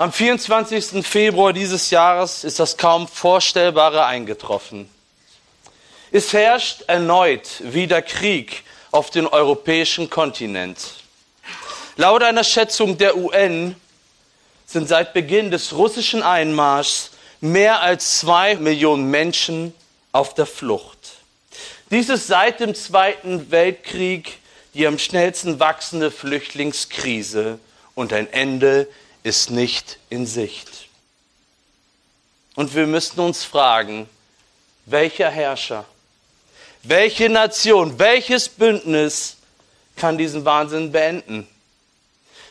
Am 24. Februar dieses Jahres ist das kaum Vorstellbare eingetroffen. Es herrscht erneut wieder Krieg auf dem europäischen Kontinent. Laut einer Schätzung der UN sind seit Beginn des russischen Einmarschs mehr als zwei Millionen Menschen auf der Flucht. Dies ist seit dem Zweiten Weltkrieg die am schnellsten wachsende Flüchtlingskrise und ein Ende ist nicht in Sicht. Und wir müssen uns fragen, welcher Herrscher, welche Nation, welches Bündnis kann diesen Wahnsinn beenden?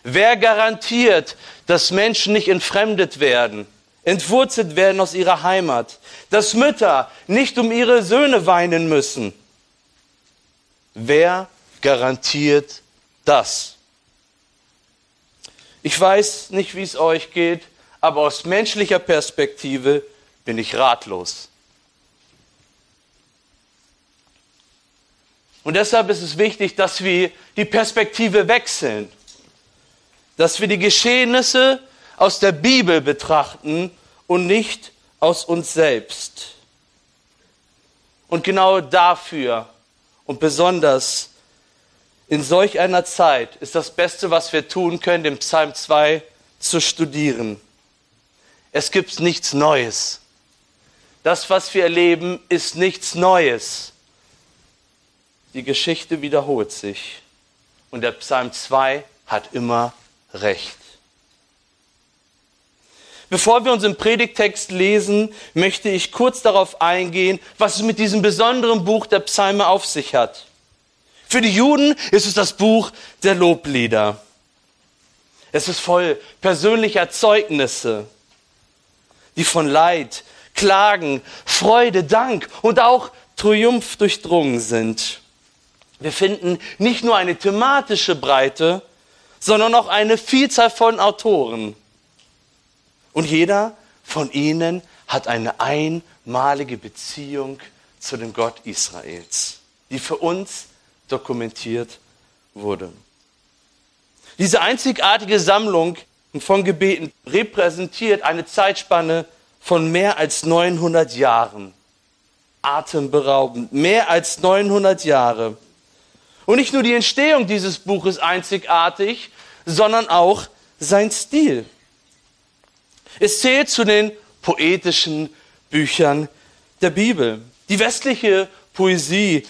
Wer garantiert, dass Menschen nicht entfremdet werden, entwurzelt werden aus ihrer Heimat, dass Mütter nicht um ihre Söhne weinen müssen? Wer garantiert das? Ich weiß nicht, wie es euch geht, aber aus menschlicher Perspektive bin ich ratlos. Und deshalb ist es wichtig, dass wir die Perspektive wechseln, dass wir die Geschehnisse aus der Bibel betrachten und nicht aus uns selbst. Und genau dafür und besonders in solch einer Zeit ist das Beste, was wir tun können, den Psalm 2 zu studieren. Es gibt nichts Neues. Das, was wir erleben, ist nichts Neues. Die Geschichte wiederholt sich. Und der Psalm 2 hat immer recht. Bevor wir unseren Predigtext lesen, möchte ich kurz darauf eingehen, was es mit diesem besonderen Buch der Psalme auf sich hat. Für die Juden ist es das Buch der Loblieder. Es ist voll persönlicher Zeugnisse, die von Leid, Klagen, Freude, Dank und auch Triumph durchdrungen sind. Wir finden nicht nur eine thematische Breite, sondern auch eine Vielzahl von Autoren. Und jeder von ihnen hat eine einmalige Beziehung zu dem Gott Israels, die für uns dokumentiert wurde. Diese einzigartige Sammlung von Gebeten repräsentiert eine Zeitspanne von mehr als 900 Jahren. Atemberaubend, mehr als 900 Jahre. Und nicht nur die Entstehung dieses Buches einzigartig, sondern auch sein Stil. Es zählt zu den poetischen Büchern der Bibel. Die westliche Poesie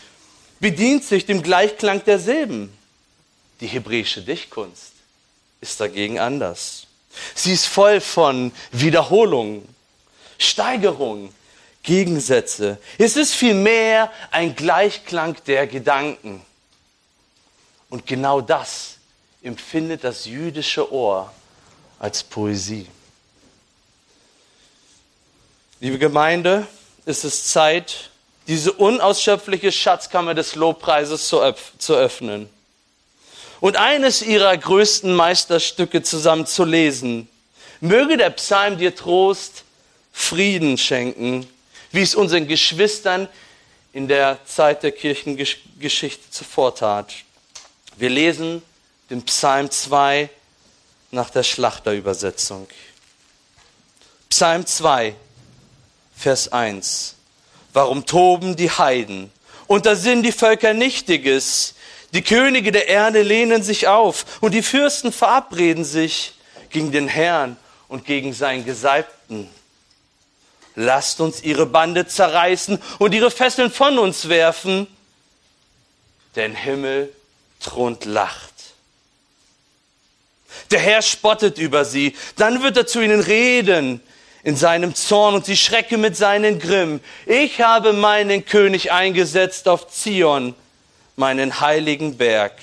bedient sich dem Gleichklang der Silben. Die hebräische Dichtkunst ist dagegen anders. Sie ist voll von Wiederholungen, Steigerungen, Gegensätze. Es ist vielmehr ein Gleichklang der Gedanken. Und genau das empfindet das jüdische Ohr als Poesie. Liebe Gemeinde, ist es Zeit, diese unausschöpfliche Schatzkammer des Lobpreises zu, öff zu öffnen und eines ihrer größten Meisterstücke zusammen zu lesen. Möge der Psalm dir Trost, Frieden schenken, wie es unseren Geschwistern in der Zeit der Kirchengeschichte zuvor tat. Wir lesen den Psalm 2 nach der Schlachterübersetzung. Psalm 2, Vers 1. Warum toben die Heiden? Und da sind die Völker Nichtiges. Die Könige der Erde lehnen sich auf und die Fürsten verabreden sich gegen den Herrn und gegen seinen Gesalbten. Lasst uns ihre Bande zerreißen und ihre Fesseln von uns werfen, denn Himmel thront lacht. Der Herr spottet über sie, dann wird er zu ihnen reden in seinem Zorn und sie schrecke mit seinen Grimm. Ich habe meinen König eingesetzt auf Zion, meinen heiligen Berg.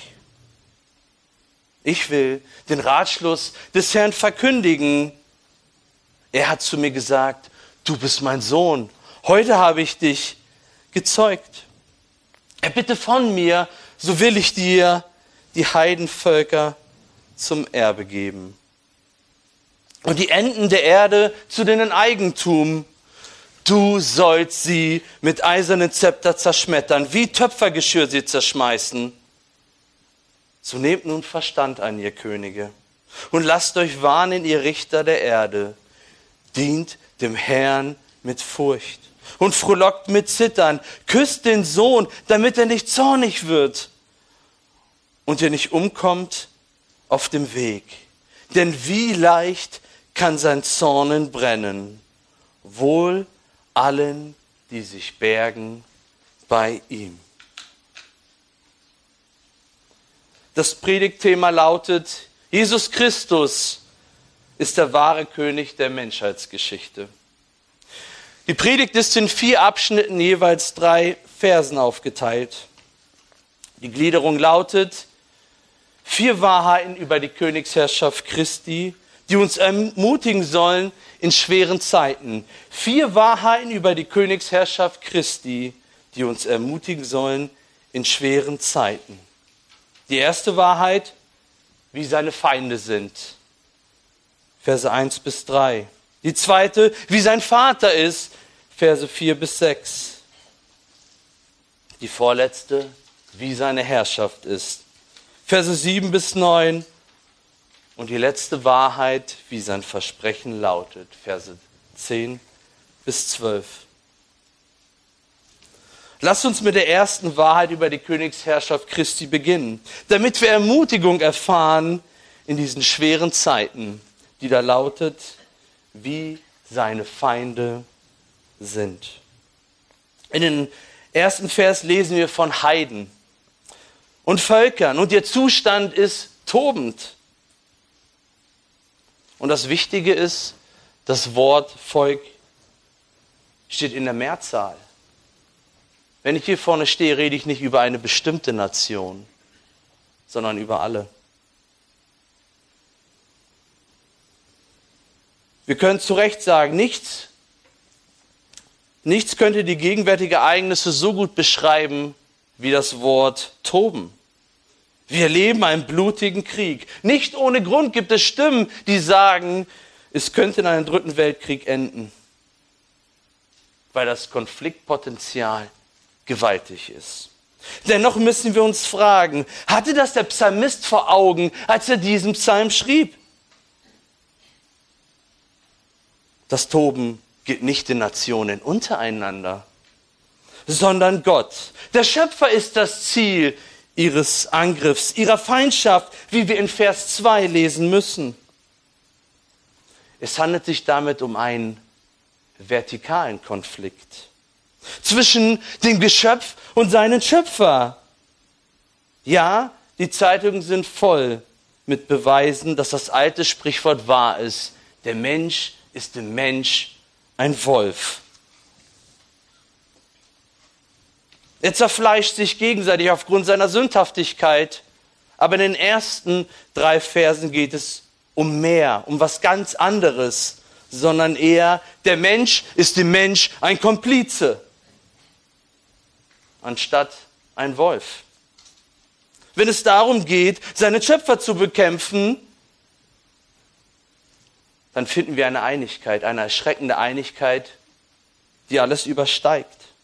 Ich will den Ratschluss des Herrn verkündigen. Er hat zu mir gesagt, du bist mein Sohn. Heute habe ich dich gezeugt. Er bitte von mir, so will ich dir die Heidenvölker zum Erbe geben und die Enden der Erde zu deinem Eigentum. Du sollst sie mit eisernen Zepter zerschmettern, wie Töpfergeschirr sie zerschmeißen. So nehmt nun Verstand an, ihr Könige, Und lasst euch warnen, ihr Richter der Erde. Dient dem Herrn mit Furcht und frohlockt mit Zittern. Küsst den Sohn, damit er nicht zornig wird und ihr nicht umkommt auf dem Weg. Denn wie leicht kann sein Zornen brennen. Wohl allen, die sich bergen bei ihm. Das Predigtthema lautet, Jesus Christus ist der wahre König der Menschheitsgeschichte. Die Predigt ist in vier Abschnitten jeweils drei Versen aufgeteilt. Die Gliederung lautet, vier Wahrheiten über die Königsherrschaft Christi, die uns ermutigen sollen in schweren Zeiten. Vier Wahrheiten über die Königsherrschaft Christi, die uns ermutigen sollen in schweren Zeiten. Die erste Wahrheit, wie seine Feinde sind. Verse 1 bis 3. Die zweite, wie sein Vater ist. Verse 4 bis 6. Die vorletzte, wie seine Herrschaft ist. Verse 7 bis 9. Und die letzte Wahrheit, wie sein Versprechen lautet. Verse 10 bis 12. Lasst uns mit der ersten Wahrheit über die Königsherrschaft Christi beginnen, damit wir Ermutigung erfahren in diesen schweren Zeiten, die da lautet, wie seine Feinde sind. In den ersten Vers lesen wir von Heiden und Völkern und ihr Zustand ist tobend. Und das Wichtige ist, das Wort Volk steht in der Mehrzahl. Wenn ich hier vorne stehe, rede ich nicht über eine bestimmte Nation, sondern über alle. Wir können zu Recht sagen, nichts, nichts könnte die gegenwärtigen Ereignisse so gut beschreiben wie das Wort toben. Wir erleben einen blutigen Krieg. Nicht ohne Grund gibt es Stimmen, die sagen, es könnte in einem dritten Weltkrieg enden, weil das Konfliktpotenzial gewaltig ist. Dennoch müssen wir uns fragen, hatte das der Psalmist vor Augen, als er diesen Psalm schrieb? Das Toben gilt nicht den Nationen untereinander, sondern Gott. Der Schöpfer ist das Ziel ihres Angriffs, ihrer Feindschaft, wie wir in Vers 2 lesen müssen. Es handelt sich damit um einen vertikalen Konflikt zwischen dem Geschöpf und seinen Schöpfer. Ja, die Zeitungen sind voll mit Beweisen, dass das alte Sprichwort wahr ist. Der Mensch ist dem Mensch ein Wolf. Er zerfleischt sich gegenseitig aufgrund seiner Sündhaftigkeit. Aber in den ersten drei Versen geht es um mehr, um was ganz anderes, sondern eher, der Mensch ist dem Mensch ein Komplize anstatt ein Wolf. Wenn es darum geht, seine Schöpfer zu bekämpfen, dann finden wir eine Einigkeit, eine erschreckende Einigkeit, die alles übersteigt.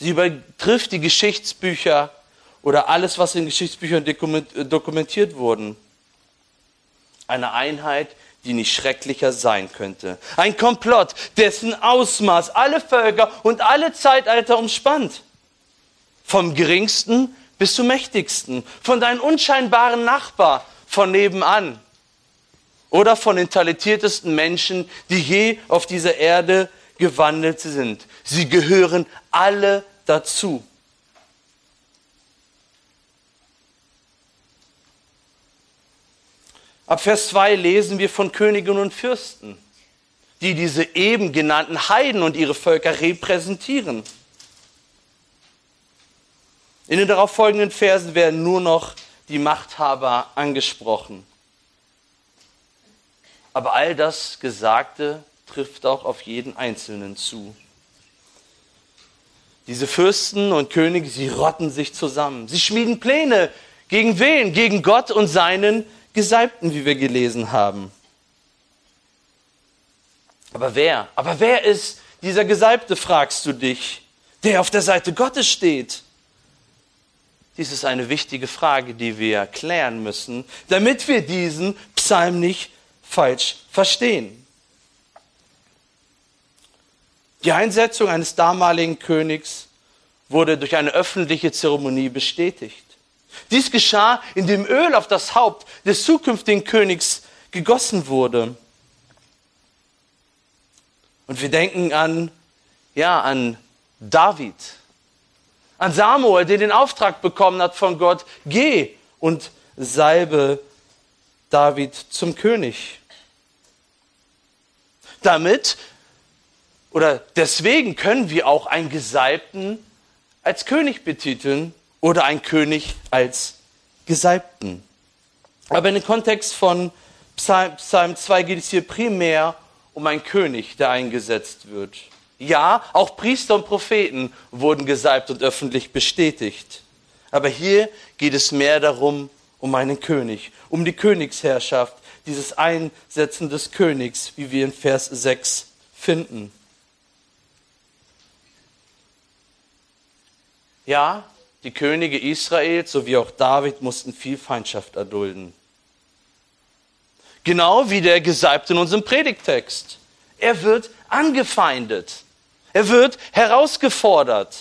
Sie übertrifft die Geschichtsbücher oder alles, was in Geschichtsbüchern dokumentiert wurden. Eine Einheit, die nicht schrecklicher sein könnte. Ein Komplott, dessen Ausmaß alle Völker und alle Zeitalter umspannt. Vom geringsten bis zum mächtigsten, von deinem unscheinbaren Nachbar von nebenan oder von den talentiertesten Menschen, die je auf dieser Erde gewandelt sind. Sie gehören alle dazu. Ab Vers 2 lesen wir von Königen und Fürsten, die diese eben genannten Heiden und ihre Völker repräsentieren. In den darauffolgenden Versen werden nur noch die Machthaber angesprochen. Aber all das Gesagte trifft auch auf jeden Einzelnen zu. Diese Fürsten und Könige, sie rotten sich zusammen. Sie schmieden Pläne. Gegen wen? Gegen Gott und seinen Gesalbten, wie wir gelesen haben. Aber wer? Aber wer ist dieser Gesalbte, fragst du dich, der auf der Seite Gottes steht? Dies ist eine wichtige Frage, die wir klären müssen, damit wir diesen Psalm nicht falsch verstehen. Die Einsetzung eines damaligen Königs wurde durch eine öffentliche Zeremonie bestätigt. Dies geschah, indem Öl auf das Haupt des zukünftigen Königs gegossen wurde. Und wir denken an, ja, an David, an Samuel, der den Auftrag bekommen hat von Gott, geh und salbe David zum König. Damit oder deswegen können wir auch einen Gesalbten als König betiteln oder einen König als Gesalbten. Aber in dem Kontext von Psalm, Psalm 2 geht es hier primär um einen König, der eingesetzt wird. Ja, auch Priester und Propheten wurden gesalbt und öffentlich bestätigt. Aber hier geht es mehr darum, um einen König, um die Königsherrschaft, dieses Einsetzen des Königs, wie wir in Vers 6 finden. Ja, die Könige Israels sowie auch David mussten viel Feindschaft erdulden. Genau wie der Gesalbte in unserem Predigtext. Er wird angefeindet. Er wird herausgefordert.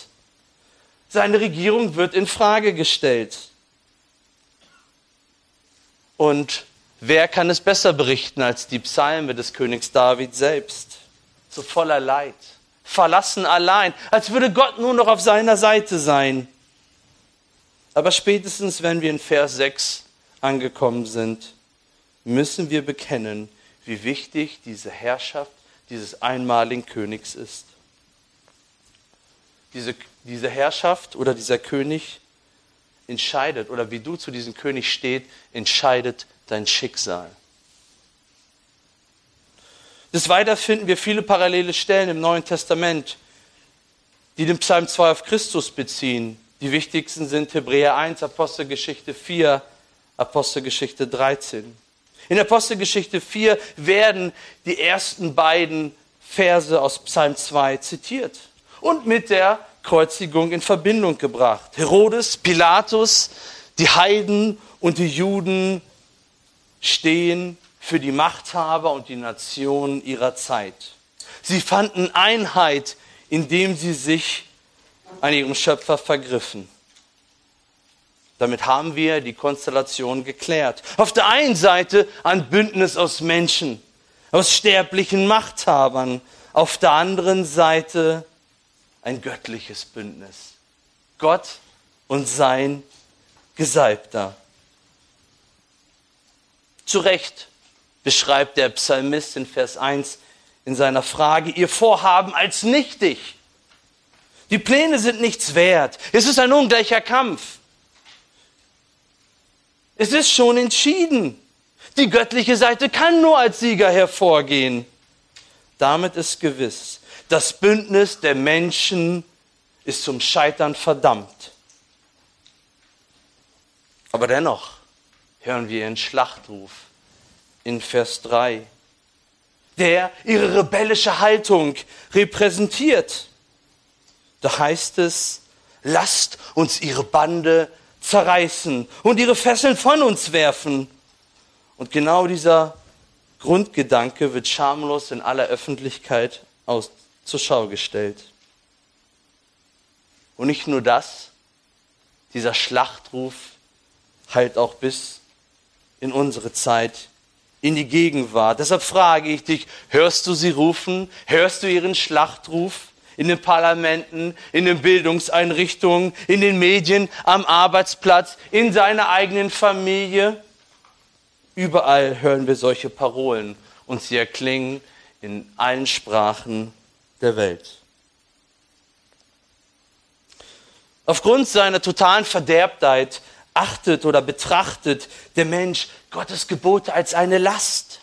Seine Regierung wird in Frage gestellt. Und wer kann es besser berichten als die Psalme des Königs David selbst? So voller Leid, verlassen allein, als würde Gott nur noch auf seiner Seite sein. Aber spätestens, wenn wir in Vers 6 angekommen sind, müssen wir bekennen, wie wichtig diese Herrschaft dieses einmaligen Königs ist. Diese, diese Herrschaft oder dieser König entscheidet, oder wie du zu diesem König steht, entscheidet dein Schicksal. Des Weiteren finden wir viele parallele Stellen im Neuen Testament, die den Psalm 2 auf Christus beziehen. Die wichtigsten sind Hebräer 1, Apostelgeschichte 4, Apostelgeschichte 13. In Apostelgeschichte 4 werden die ersten beiden Verse aus Psalm 2 zitiert und mit der Kreuzigung in Verbindung gebracht. Herodes, Pilatus, die Heiden und die Juden stehen für die Machthaber und die Nationen ihrer Zeit. Sie fanden Einheit, indem sie sich an ihrem Schöpfer vergriffen. Damit haben wir die Konstellation geklärt. Auf der einen Seite ein Bündnis aus Menschen, aus sterblichen Machthabern. Auf der anderen Seite ein göttliches Bündnis. Gott und sein Gesalbter. Zu Recht beschreibt der Psalmist in Vers 1 in seiner Frage ihr Vorhaben als nichtig. Die Pläne sind nichts wert. Es ist ein ungleicher Kampf. Es ist schon entschieden. Die göttliche Seite kann nur als Sieger hervorgehen. Damit ist gewiss, das Bündnis der Menschen ist zum Scheitern verdammt. Aber dennoch hören wir ihren Schlachtruf in Vers 3, der ihre rebellische Haltung repräsentiert. Da heißt es, lasst uns ihre Bande zerreißen und ihre Fesseln von uns werfen. Und genau dieser Grundgedanke wird schamlos in aller Öffentlichkeit aus, zur Schau gestellt. Und nicht nur das, dieser Schlachtruf heilt auch bis in unsere Zeit in die Gegenwart. Deshalb frage ich dich, hörst du sie rufen? Hörst du ihren Schlachtruf? In den Parlamenten, in den Bildungseinrichtungen, in den Medien, am Arbeitsplatz, in seiner eigenen Familie? Überall hören wir solche Parolen und sie erklingen in allen Sprachen der Welt. Aufgrund seiner totalen Verderbtheit achtet oder betrachtet der Mensch Gottes Gebote als eine Last.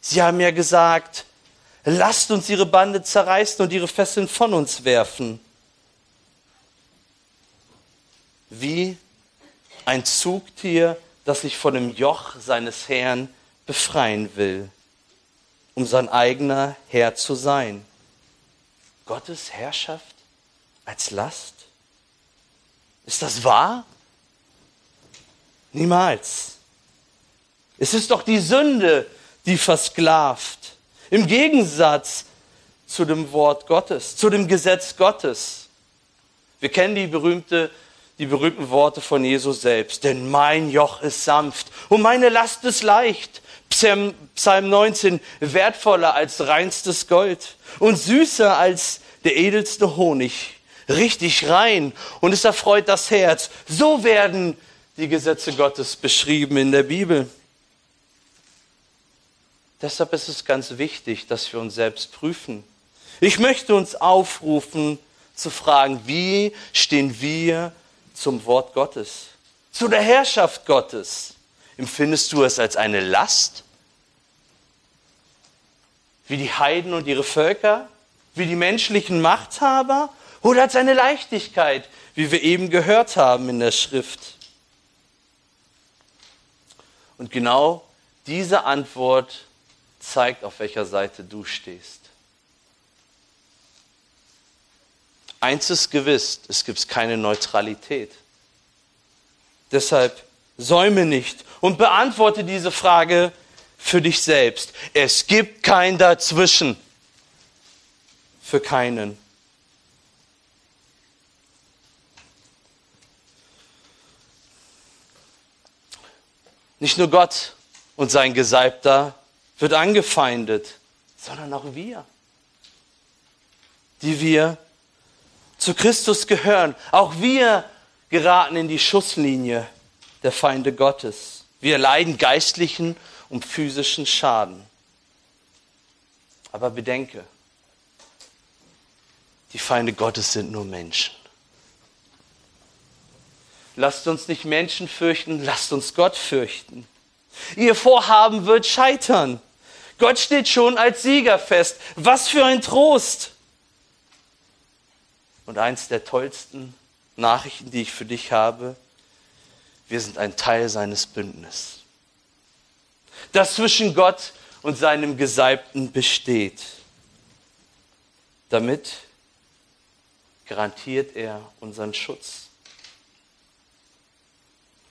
Sie haben ja gesagt, lasst uns ihre Bande zerreißen und ihre Fesseln von uns werfen. Wie ein Zugtier, das sich von dem Joch seines Herrn befreien will, um sein eigener Herr zu sein. Gottes Herrschaft als Last? Ist das wahr? Niemals. Es ist doch die Sünde, die versklavt. Im Gegensatz zu dem Wort Gottes, zu dem Gesetz Gottes. Wir kennen die, berühmte, die berühmten Worte von Jesus selbst. Denn mein Joch ist sanft und meine Last ist leicht. Psalm, Psalm 19, wertvoller als reinstes Gold und süßer als der edelste Honig. Richtig rein und es erfreut das Herz. So werden die Gesetze Gottes beschrieben in der Bibel. Deshalb ist es ganz wichtig, dass wir uns selbst prüfen. Ich möchte uns aufrufen zu fragen, wie stehen wir zum Wort Gottes, zu der Herrschaft Gottes? Empfindest du es als eine Last? Wie die Heiden und ihre Völker? Wie die menschlichen Machthaber? Oder als eine Leichtigkeit, wie wir eben gehört haben in der Schrift? Und genau diese Antwort zeigt, auf welcher Seite du stehst. Eins ist gewiss, es gibt keine Neutralität. Deshalb säume nicht und beantworte diese Frage für dich selbst. Es gibt kein Dazwischen. Für keinen. Nicht nur Gott und sein Gesalbter wird angefeindet, sondern auch wir, die wir zu Christus gehören. Auch wir geraten in die Schusslinie der Feinde Gottes. Wir leiden geistlichen und physischen Schaden. Aber bedenke, die Feinde Gottes sind nur Menschen. Lasst uns nicht Menschen fürchten, lasst uns Gott fürchten. Ihr Vorhaben wird scheitern. Gott steht schon als Sieger fest. Was für ein Trost! Und eins der tollsten Nachrichten, die ich für dich habe, wir sind ein Teil seines Bündnisses, das zwischen Gott und seinem Gesalbten besteht. Damit garantiert er unseren Schutz.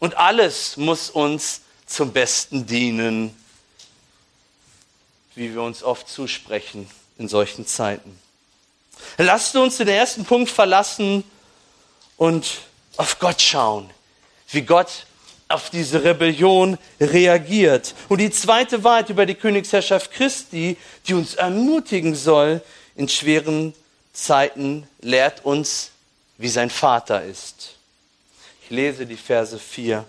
Und alles muss uns zum Besten dienen, wie wir uns oft zusprechen in solchen Zeiten. Lasst uns den ersten Punkt verlassen und auf Gott schauen, wie Gott auf diese Rebellion reagiert. Und die zweite Wahrheit über die Königsherrschaft Christi, die uns ermutigen soll in schweren Zeiten, lehrt uns, wie sein Vater ist. Lese die Verse 4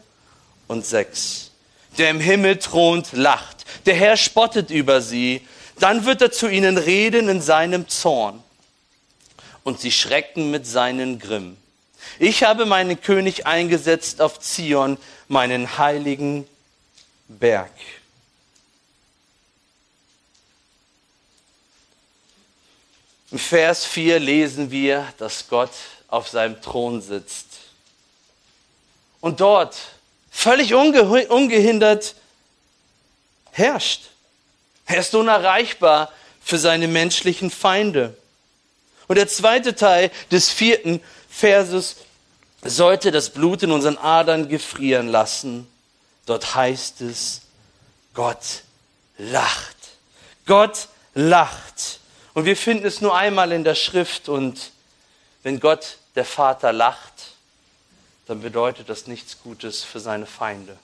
und 6. Der im Himmel thront, lacht. Der Herr spottet über sie. Dann wird er zu ihnen reden in seinem Zorn und sie schrecken mit seinen Grimm. Ich habe meinen König eingesetzt auf Zion, meinen heiligen Berg. Im Vers 4 lesen wir, dass Gott auf seinem Thron sitzt. Und dort völlig unge ungehindert herrscht. Er ist unerreichbar für seine menschlichen Feinde. Und der zweite Teil des vierten Verses sollte das Blut in unseren Adern gefrieren lassen. Dort heißt es, Gott lacht. Gott lacht. Und wir finden es nur einmal in der Schrift. Und wenn Gott, der Vater, lacht, dann bedeutet das nichts Gutes für seine Feinde.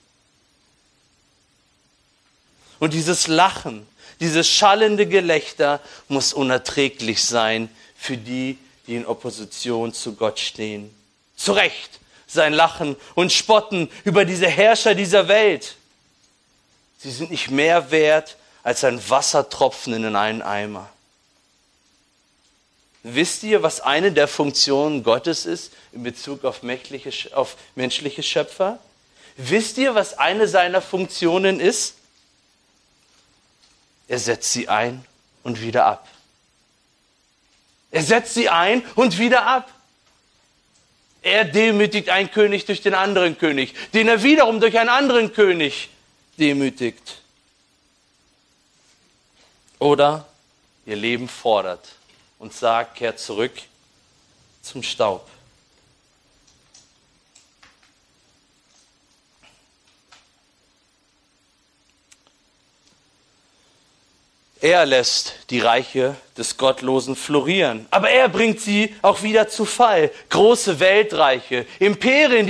Und dieses Lachen, dieses schallende Gelächter muss unerträglich sein für die, die in Opposition zu Gott stehen. Zu Recht sein Lachen und Spotten über diese Herrscher dieser Welt. Sie sind nicht mehr wert als ein Wassertropfen in einen Eimer. Wisst ihr, was eine der Funktionen Gottes ist in Bezug auf menschliche, auf menschliche Schöpfer? Wisst ihr, was eine seiner Funktionen ist? Er setzt sie ein und wieder ab. Er setzt sie ein und wieder ab. Er demütigt einen König durch den anderen König, den er wiederum durch einen anderen König demütigt. Oder ihr Leben fordert und sagt, kehr zurück zum Staub. Er lässt die Reiche des Gottlosen florieren, aber er bringt sie auch wieder zu Fall. Große Weltreiche, Imperien,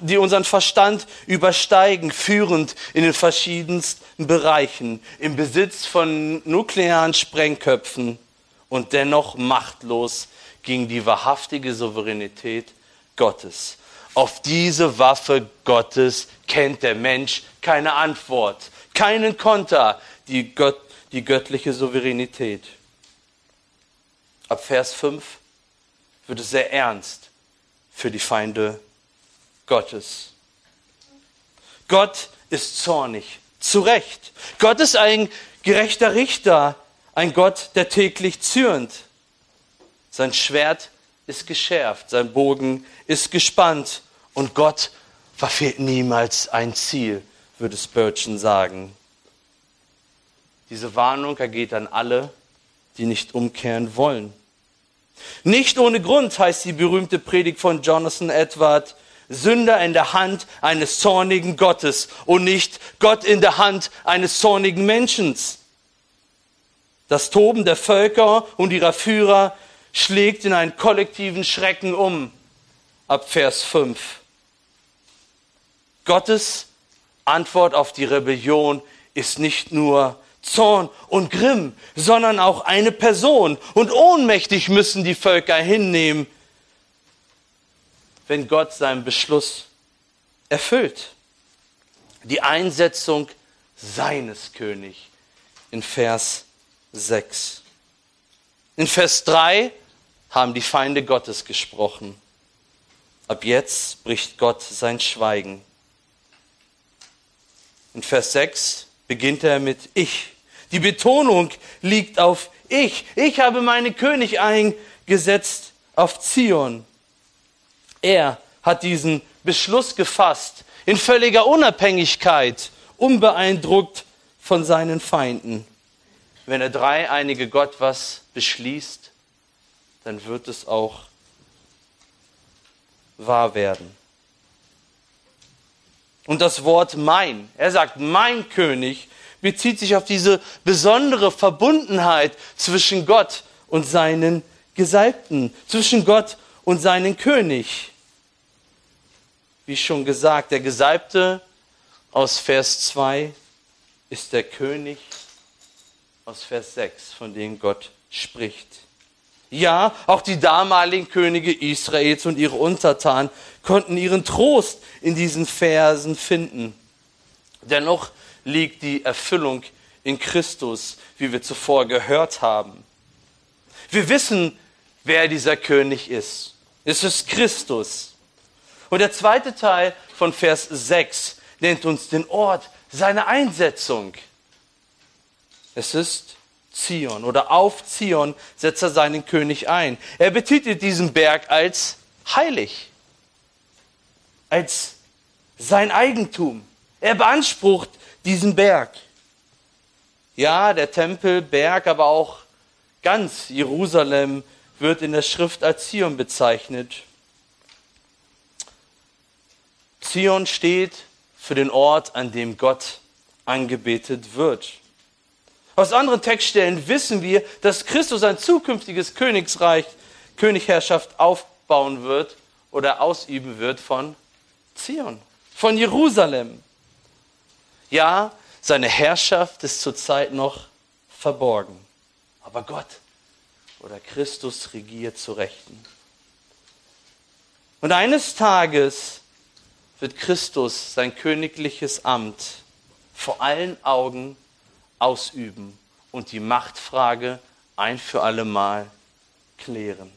die, unseren Verstand übersteigen, führend in den verschiedensten Bereichen, im Besitz von nuklearen Sprengköpfen, und dennoch machtlos gegen die wahrhaftige Souveränität Gottes. Auf diese Waffe Gottes kennt der Mensch keine Antwort, keinen Konter, die Gott die göttliche Souveränität. Ab Vers 5 wird es sehr ernst für die Feinde Gottes. Gott ist zornig, zu Recht. Gott ist ein gerechter Richter, ein Gott, der täglich zürnt. Sein Schwert ist geschärft, sein Bogen ist gespannt und Gott verfehlt niemals ein Ziel, würde Spurgeon sagen. Diese Warnung ergeht an alle, die nicht umkehren wollen. Nicht ohne Grund heißt die berühmte Predigt von Jonathan Edward, Sünder in der Hand eines zornigen Gottes und nicht Gott in der Hand eines zornigen Menschen. Das Toben der Völker und ihrer Führer schlägt in einen kollektiven Schrecken um. Ab Vers 5. Gottes Antwort auf die Rebellion ist nicht nur Zorn und Grimm, sondern auch eine Person. Und ohnmächtig müssen die Völker hinnehmen, wenn Gott seinen Beschluss erfüllt. Die Einsetzung seines Königs in Vers 6. In Vers 3 haben die Feinde Gottes gesprochen. Ab jetzt bricht Gott sein Schweigen. In Vers 6 beginnt er mit Ich. Die Betonung liegt auf Ich. Ich habe meinen König eingesetzt auf Zion. Er hat diesen Beschluss gefasst in völliger Unabhängigkeit, unbeeindruckt von seinen Feinden. Wenn der dreieinige Gott was beschließt, dann wird es auch wahr werden. Und das Wort mein, er sagt mein König, bezieht sich auf diese besondere Verbundenheit zwischen Gott und seinen Gesalbten, zwischen Gott und seinen König. Wie schon gesagt, der Gesalbte aus Vers 2 ist der König aus Vers 6, von dem Gott spricht. Ja, auch die damaligen Könige Israels und ihre Untertanen konnten ihren Trost in diesen Versen finden. Dennoch liegt die Erfüllung in Christus, wie wir zuvor gehört haben. Wir wissen, wer dieser König ist. Es ist Christus. Und der zweite Teil von Vers 6 nennt uns den Ort seiner Einsetzung. Es ist Zion oder auf Zion setzt er seinen König ein. Er betitelt diesen Berg als heilig, als sein Eigentum. Er beansprucht diesen Berg. Ja, der Tempelberg, aber auch ganz Jerusalem wird in der Schrift als Zion bezeichnet. Zion steht für den Ort, an dem Gott angebetet wird. Aus anderen Textstellen wissen wir, dass Christus ein zukünftiges Königsreich, Königherrschaft aufbauen wird oder ausüben wird von Zion, von Jerusalem. Ja, seine Herrschaft ist zurzeit noch verborgen. Aber Gott oder Christus regiert zu Rechten. Und eines Tages wird Christus sein königliches Amt vor allen Augen ausüben und die Machtfrage ein für allemal klären.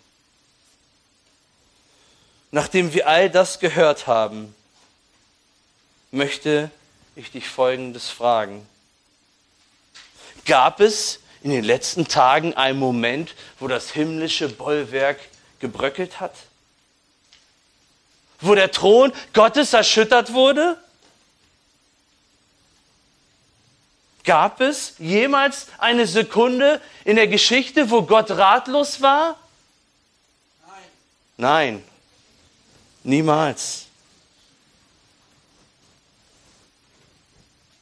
Nachdem wir all das gehört haben, möchte ich dich Folgendes fragen. Gab es in den letzten Tagen einen Moment, wo das himmlische Bollwerk gebröckelt hat? Wo der Thron Gottes erschüttert wurde? Gab es jemals eine Sekunde in der Geschichte, wo Gott ratlos war? Nein. Nein. Niemals.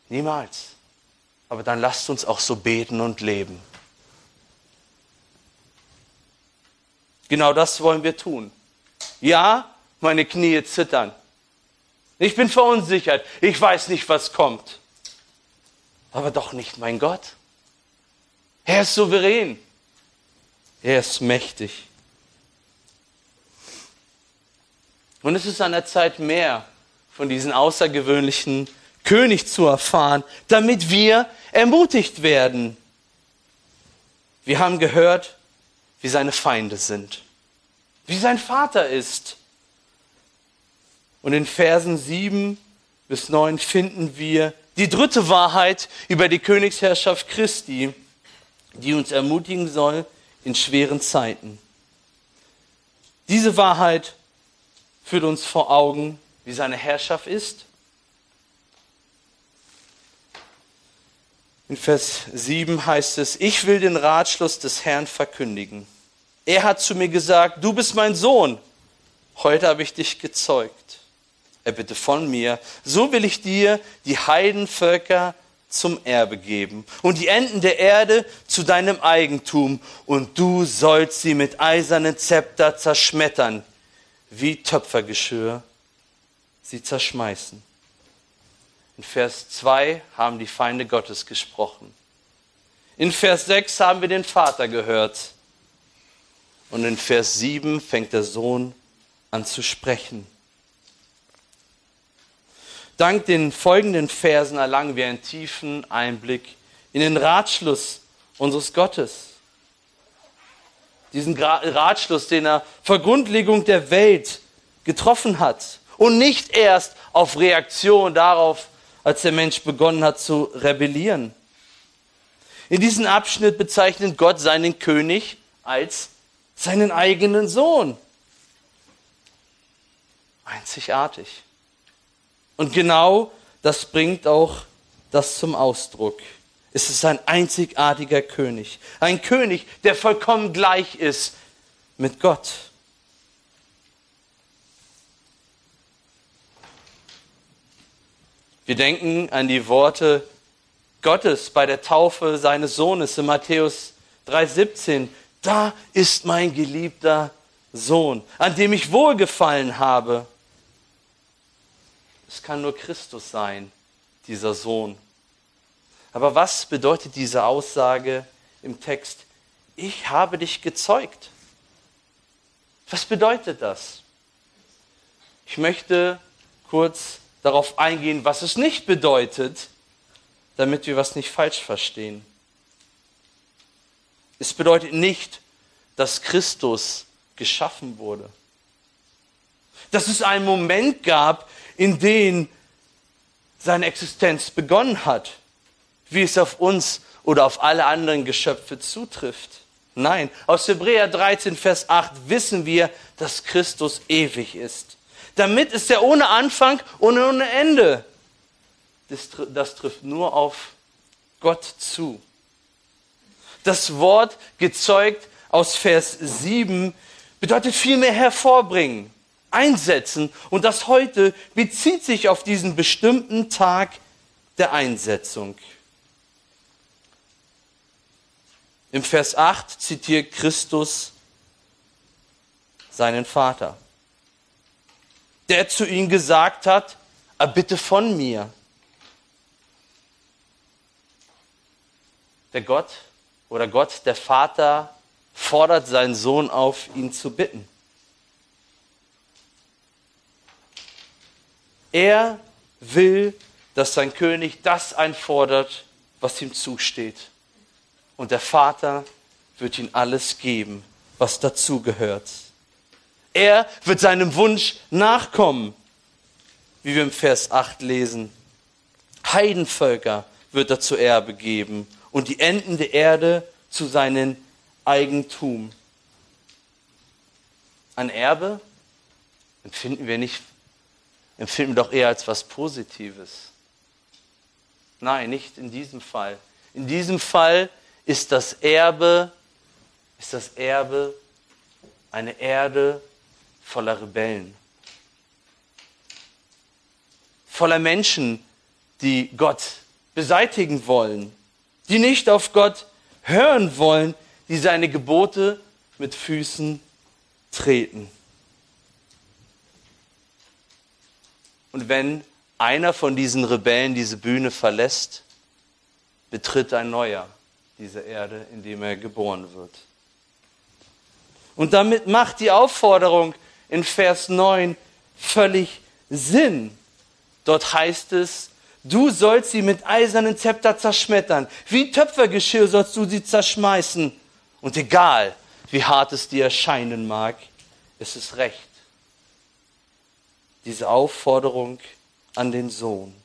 Niemals. Aber dann lasst uns auch so beten und leben. Genau das wollen wir tun. Ja, meine Knie zittern. Ich bin verunsichert. Ich weiß nicht, was kommt. Aber doch nicht mein Gott. Er ist souverän. Er ist mächtig. Und es ist an der Zeit, mehr von diesem außergewöhnlichen König zu erfahren, damit wir ermutigt werden. Wir haben gehört, wie seine Feinde sind, wie sein Vater ist. Und in Versen 7 bis 9 finden wir die dritte Wahrheit über die Königsherrschaft Christi, die uns ermutigen soll in schweren Zeiten. Diese Wahrheit führt uns vor Augen, wie seine Herrschaft ist. In Vers 7 heißt es, ich will den Ratschluss des Herrn verkündigen. Er hat zu mir gesagt, du bist mein Sohn. Heute habe ich dich gezeugt erbitte von mir, so will ich dir die Heidenvölker zum Erbe geben und die Enden der Erde zu deinem Eigentum und du sollst sie mit eisernen Zepter zerschmettern, wie Töpfergeschirr sie zerschmeißen. In Vers 2 haben die Feinde Gottes gesprochen. In Vers 6 haben wir den Vater gehört. Und in Vers 7 fängt der Sohn an zu sprechen. Dank den folgenden Versen erlangen wir einen tiefen Einblick in den Ratschluss unseres Gottes. Diesen Ratschluss, den er vor Grundlegung der Welt getroffen hat. Und nicht erst auf Reaktion darauf, als der Mensch begonnen hat zu rebellieren. In diesem Abschnitt bezeichnet Gott seinen König als seinen eigenen Sohn. Einzigartig. Und genau das bringt auch das zum Ausdruck. Es ist ein einzigartiger König. Ein König, der vollkommen gleich ist mit Gott. Wir denken an die Worte Gottes bei der Taufe seines Sohnes in Matthäus 3:17. Da ist mein geliebter Sohn, an dem ich wohlgefallen habe. Es kann nur Christus sein, dieser Sohn. Aber was bedeutet diese Aussage im Text? Ich habe dich gezeugt. Was bedeutet das? Ich möchte kurz darauf eingehen, was es nicht bedeutet, damit wir was nicht falsch verstehen. Es bedeutet nicht, dass Christus geschaffen wurde. Dass es einen Moment gab, in denen seine Existenz begonnen hat, wie es auf uns oder auf alle anderen Geschöpfe zutrifft. Nein, aus Hebräer 13, Vers 8 wissen wir, dass Christus ewig ist. Damit ist er ohne Anfang und ohne Ende. Das, das trifft nur auf Gott zu. Das Wort gezeugt aus Vers 7 bedeutet vielmehr hervorbringen einsetzen. Und das heute bezieht sich auf diesen bestimmten Tag der Einsetzung. Im Vers 8 zitiert Christus seinen Vater, der zu ihm gesagt hat, erbitte von mir. Der Gott oder Gott, der Vater, fordert seinen Sohn auf, ihn zu bitten. Er will, dass sein König das einfordert, was ihm zusteht. Und der Vater wird ihm alles geben, was dazugehört. Er wird seinem Wunsch nachkommen, wie wir im Vers 8 lesen. Heidenvölker wird er zu Erbe geben und die Enden der Erde zu seinem Eigentum. Ein Erbe empfinden wir nicht empfinden wir doch eher als was Positives. Nein, nicht in diesem Fall. In diesem Fall ist das Erbe, ist das Erbe eine Erde voller Rebellen. Voller Menschen, die Gott beseitigen wollen, die nicht auf Gott hören wollen, die seine Gebote mit Füßen treten. Und wenn einer von diesen Rebellen diese Bühne verlässt, betritt ein neuer diese Erde, in dem er geboren wird. Und damit macht die Aufforderung in Vers 9 völlig Sinn. Dort heißt es, du sollst sie mit eisernen Zepter zerschmettern. Wie Töpfergeschirr sollst du sie zerschmeißen. Und egal, wie hart es dir erscheinen mag, es ist recht. Diese Aufforderung an den Sohn.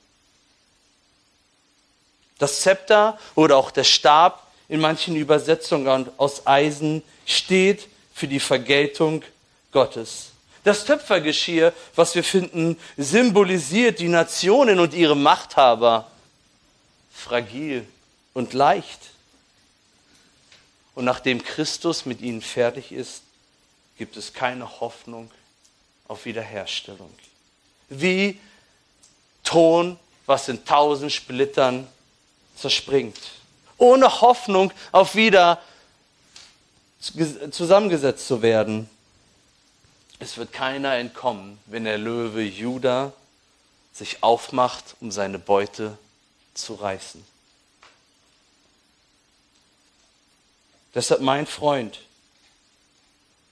Das Zepter oder auch der Stab in manchen Übersetzungen aus Eisen steht für die Vergeltung Gottes. Das Töpfergeschirr, was wir finden, symbolisiert die Nationen und ihre Machthaber. Fragil und leicht. Und nachdem Christus mit ihnen fertig ist, gibt es keine Hoffnung auf Wiederherstellung. Wie Ton, was in tausend Splittern zerspringt. Ohne Hoffnung auf wieder zusammengesetzt zu werden. Es wird keiner entkommen, wenn der Löwe Judah sich aufmacht, um seine Beute zu reißen. Deshalb mein Freund,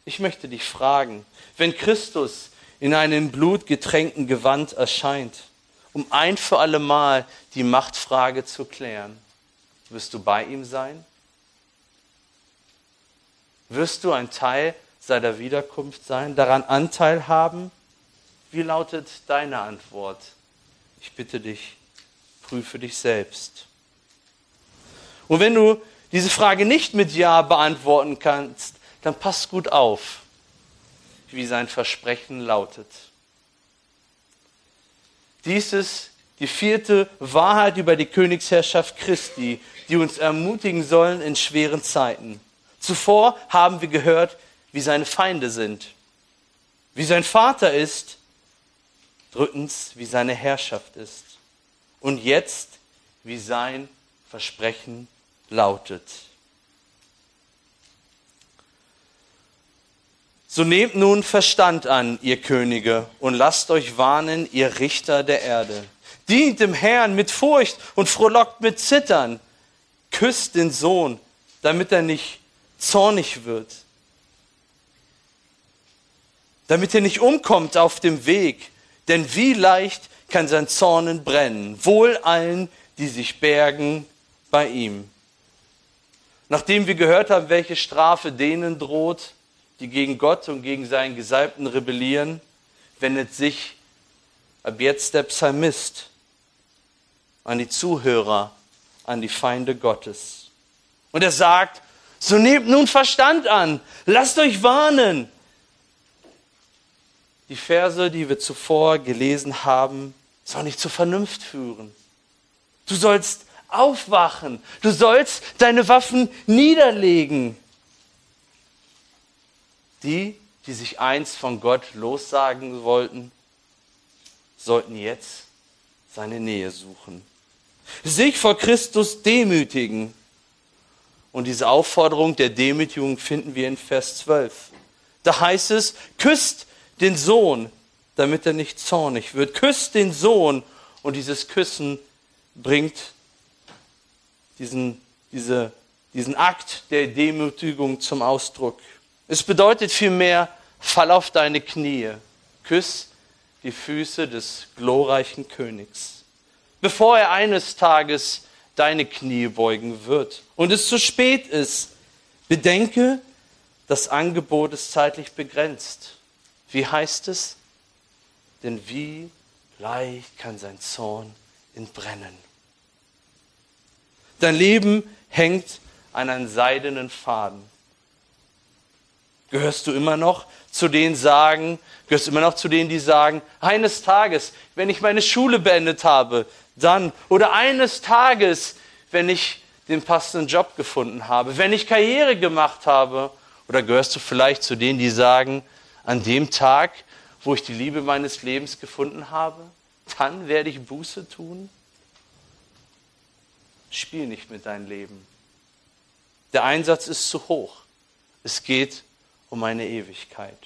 ich möchte dich fragen, wenn Christus in einem blutgetränkten Gewand erscheint, um ein für alle Mal die Machtfrage zu klären, wirst du bei ihm sein? Wirst du ein Teil seiner Wiederkunft sein, daran Anteil haben? Wie lautet deine Antwort? Ich bitte dich, prüfe dich selbst. Und wenn du diese Frage nicht mit Ja beantworten kannst, dann pass gut auf, wie sein Versprechen lautet. Dies ist die vierte Wahrheit über die Königsherrschaft Christi, die uns ermutigen sollen in schweren Zeiten. Zuvor haben wir gehört, wie seine Feinde sind, wie sein Vater ist, drittens, wie seine Herrschaft ist und jetzt, wie sein Versprechen lautet. So nehmt nun Verstand an, ihr Könige, und lasst euch warnen, ihr Richter der Erde. Dient dem Herrn mit Furcht und frohlockt mit Zittern. Küsst den Sohn, damit er nicht zornig wird. Damit er nicht umkommt auf dem Weg. Denn wie leicht kann sein Zornen brennen. Wohl allen, die sich bergen bei ihm. Nachdem wir gehört haben, welche Strafe denen droht, die gegen Gott und gegen seinen Gesalbten rebellieren, wendet sich ab jetzt der Psalmist an die Zuhörer, an die Feinde Gottes. Und er sagt, so nehmt nun Verstand an, lasst euch warnen. Die Verse, die wir zuvor gelesen haben, soll nicht zur Vernunft führen. Du sollst aufwachen, du sollst deine Waffen niederlegen. Die, die sich einst von Gott lossagen wollten, sollten jetzt seine Nähe suchen. Sich vor Christus demütigen. Und diese Aufforderung der Demütigung finden wir in Vers 12. Da heißt es, küsst den Sohn, damit er nicht zornig wird. Küsst den Sohn. Und dieses Küssen bringt diesen, diese, diesen Akt der Demütigung zum Ausdruck. Es bedeutet vielmehr, fall auf deine Knie, küss die Füße des glorreichen Königs, bevor er eines Tages deine Knie beugen wird und es zu spät ist. Bedenke, das Angebot ist zeitlich begrenzt. Wie heißt es? Denn wie leicht kann sein Zorn entbrennen. Dein Leben hängt an einem seidenen Faden. Gehörst du immer noch zu denen sagen, gehörst immer noch zu denen, die sagen, eines Tages, wenn ich meine Schule beendet habe, dann, oder eines Tages, wenn ich den passenden Job gefunden habe, wenn ich Karriere gemacht habe, oder gehörst du vielleicht zu denen, die sagen, an dem Tag, wo ich die Liebe meines Lebens gefunden habe, dann werde ich Buße tun? spiel nicht mit deinem Leben. Der Einsatz ist zu hoch. Es geht um eine Ewigkeit.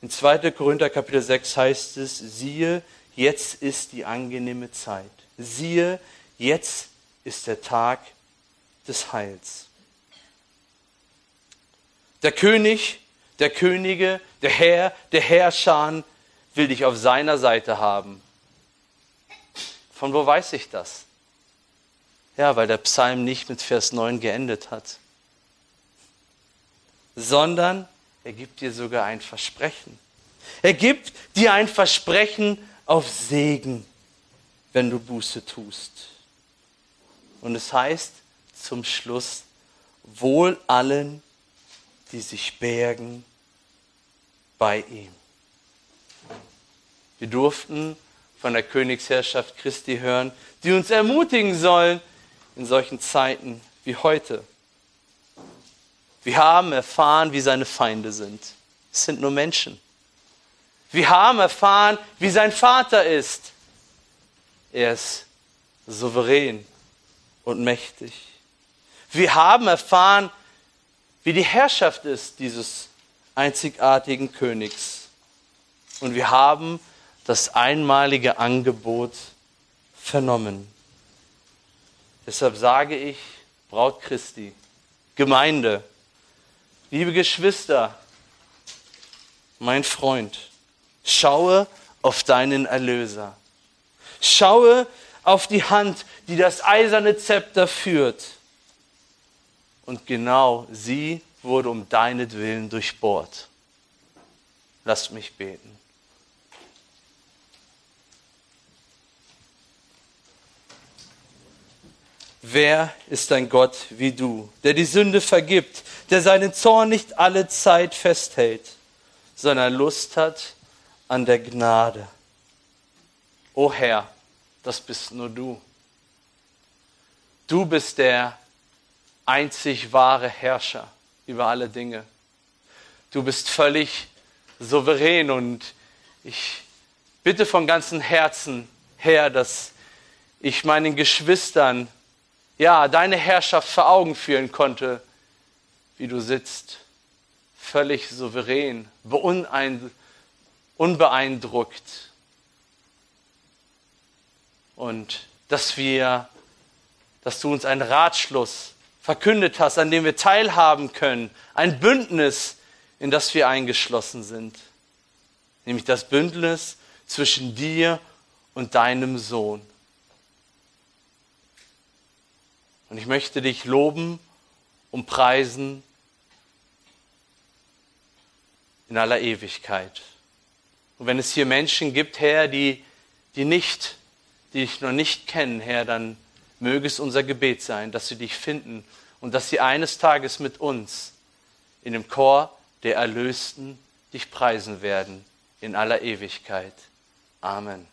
In 2. Korinther Kapitel 6 heißt es, siehe, jetzt ist die angenehme Zeit. Siehe, jetzt ist der Tag des Heils. Der König, der Könige, der Herr, der Herrscher will dich auf seiner Seite haben. Von wo weiß ich das? Ja, weil der Psalm nicht mit Vers 9 geendet hat, sondern er gibt dir sogar ein Versprechen. Er gibt dir ein Versprechen auf Segen, wenn du Buße tust. Und es heißt zum Schluss, wohl allen, die sich bergen bei ihm. Wir durften von der Königsherrschaft Christi hören, die uns ermutigen sollen in solchen Zeiten wie heute. Wir haben erfahren, wie seine Feinde sind. Es sind nur Menschen. Wir haben erfahren, wie sein Vater ist. Er ist souverän und mächtig. Wir haben erfahren, wie die Herrschaft ist dieses einzigartigen Königs. Und wir haben das einmalige Angebot vernommen. Deshalb sage ich, Braut Christi, Gemeinde, liebe Geschwister, mein Freund, schaue auf deinen Erlöser. Schaue auf die Hand, die das eiserne Zepter führt. Und genau sie wurde um deinetwillen durchbohrt. Lass mich beten. Wer ist ein Gott wie du, der die Sünde vergibt, der seinen Zorn nicht alle Zeit festhält, sondern Lust hat an der Gnade? O Herr, das bist nur du. Du bist der einzig wahre Herrscher über alle Dinge. Du bist völlig souverän und ich bitte von ganzem Herzen, Herr, dass ich meinen Geschwistern ja, deine Herrschaft vor Augen führen konnte, wie du sitzt, völlig souverän, unbeeindruckt. Und dass wir, dass du uns einen Ratschluss verkündet hast, an dem wir teilhaben können, ein Bündnis, in das wir eingeschlossen sind, nämlich das Bündnis zwischen dir und deinem Sohn. Und ich möchte dich loben und preisen in aller Ewigkeit. Und wenn es hier Menschen gibt, Herr, die, die nicht, die dich noch nicht kennen, Herr, dann möge es unser Gebet sein, dass sie dich finden und dass sie eines Tages mit uns in dem Chor der Erlösten dich preisen werden in aller Ewigkeit. Amen.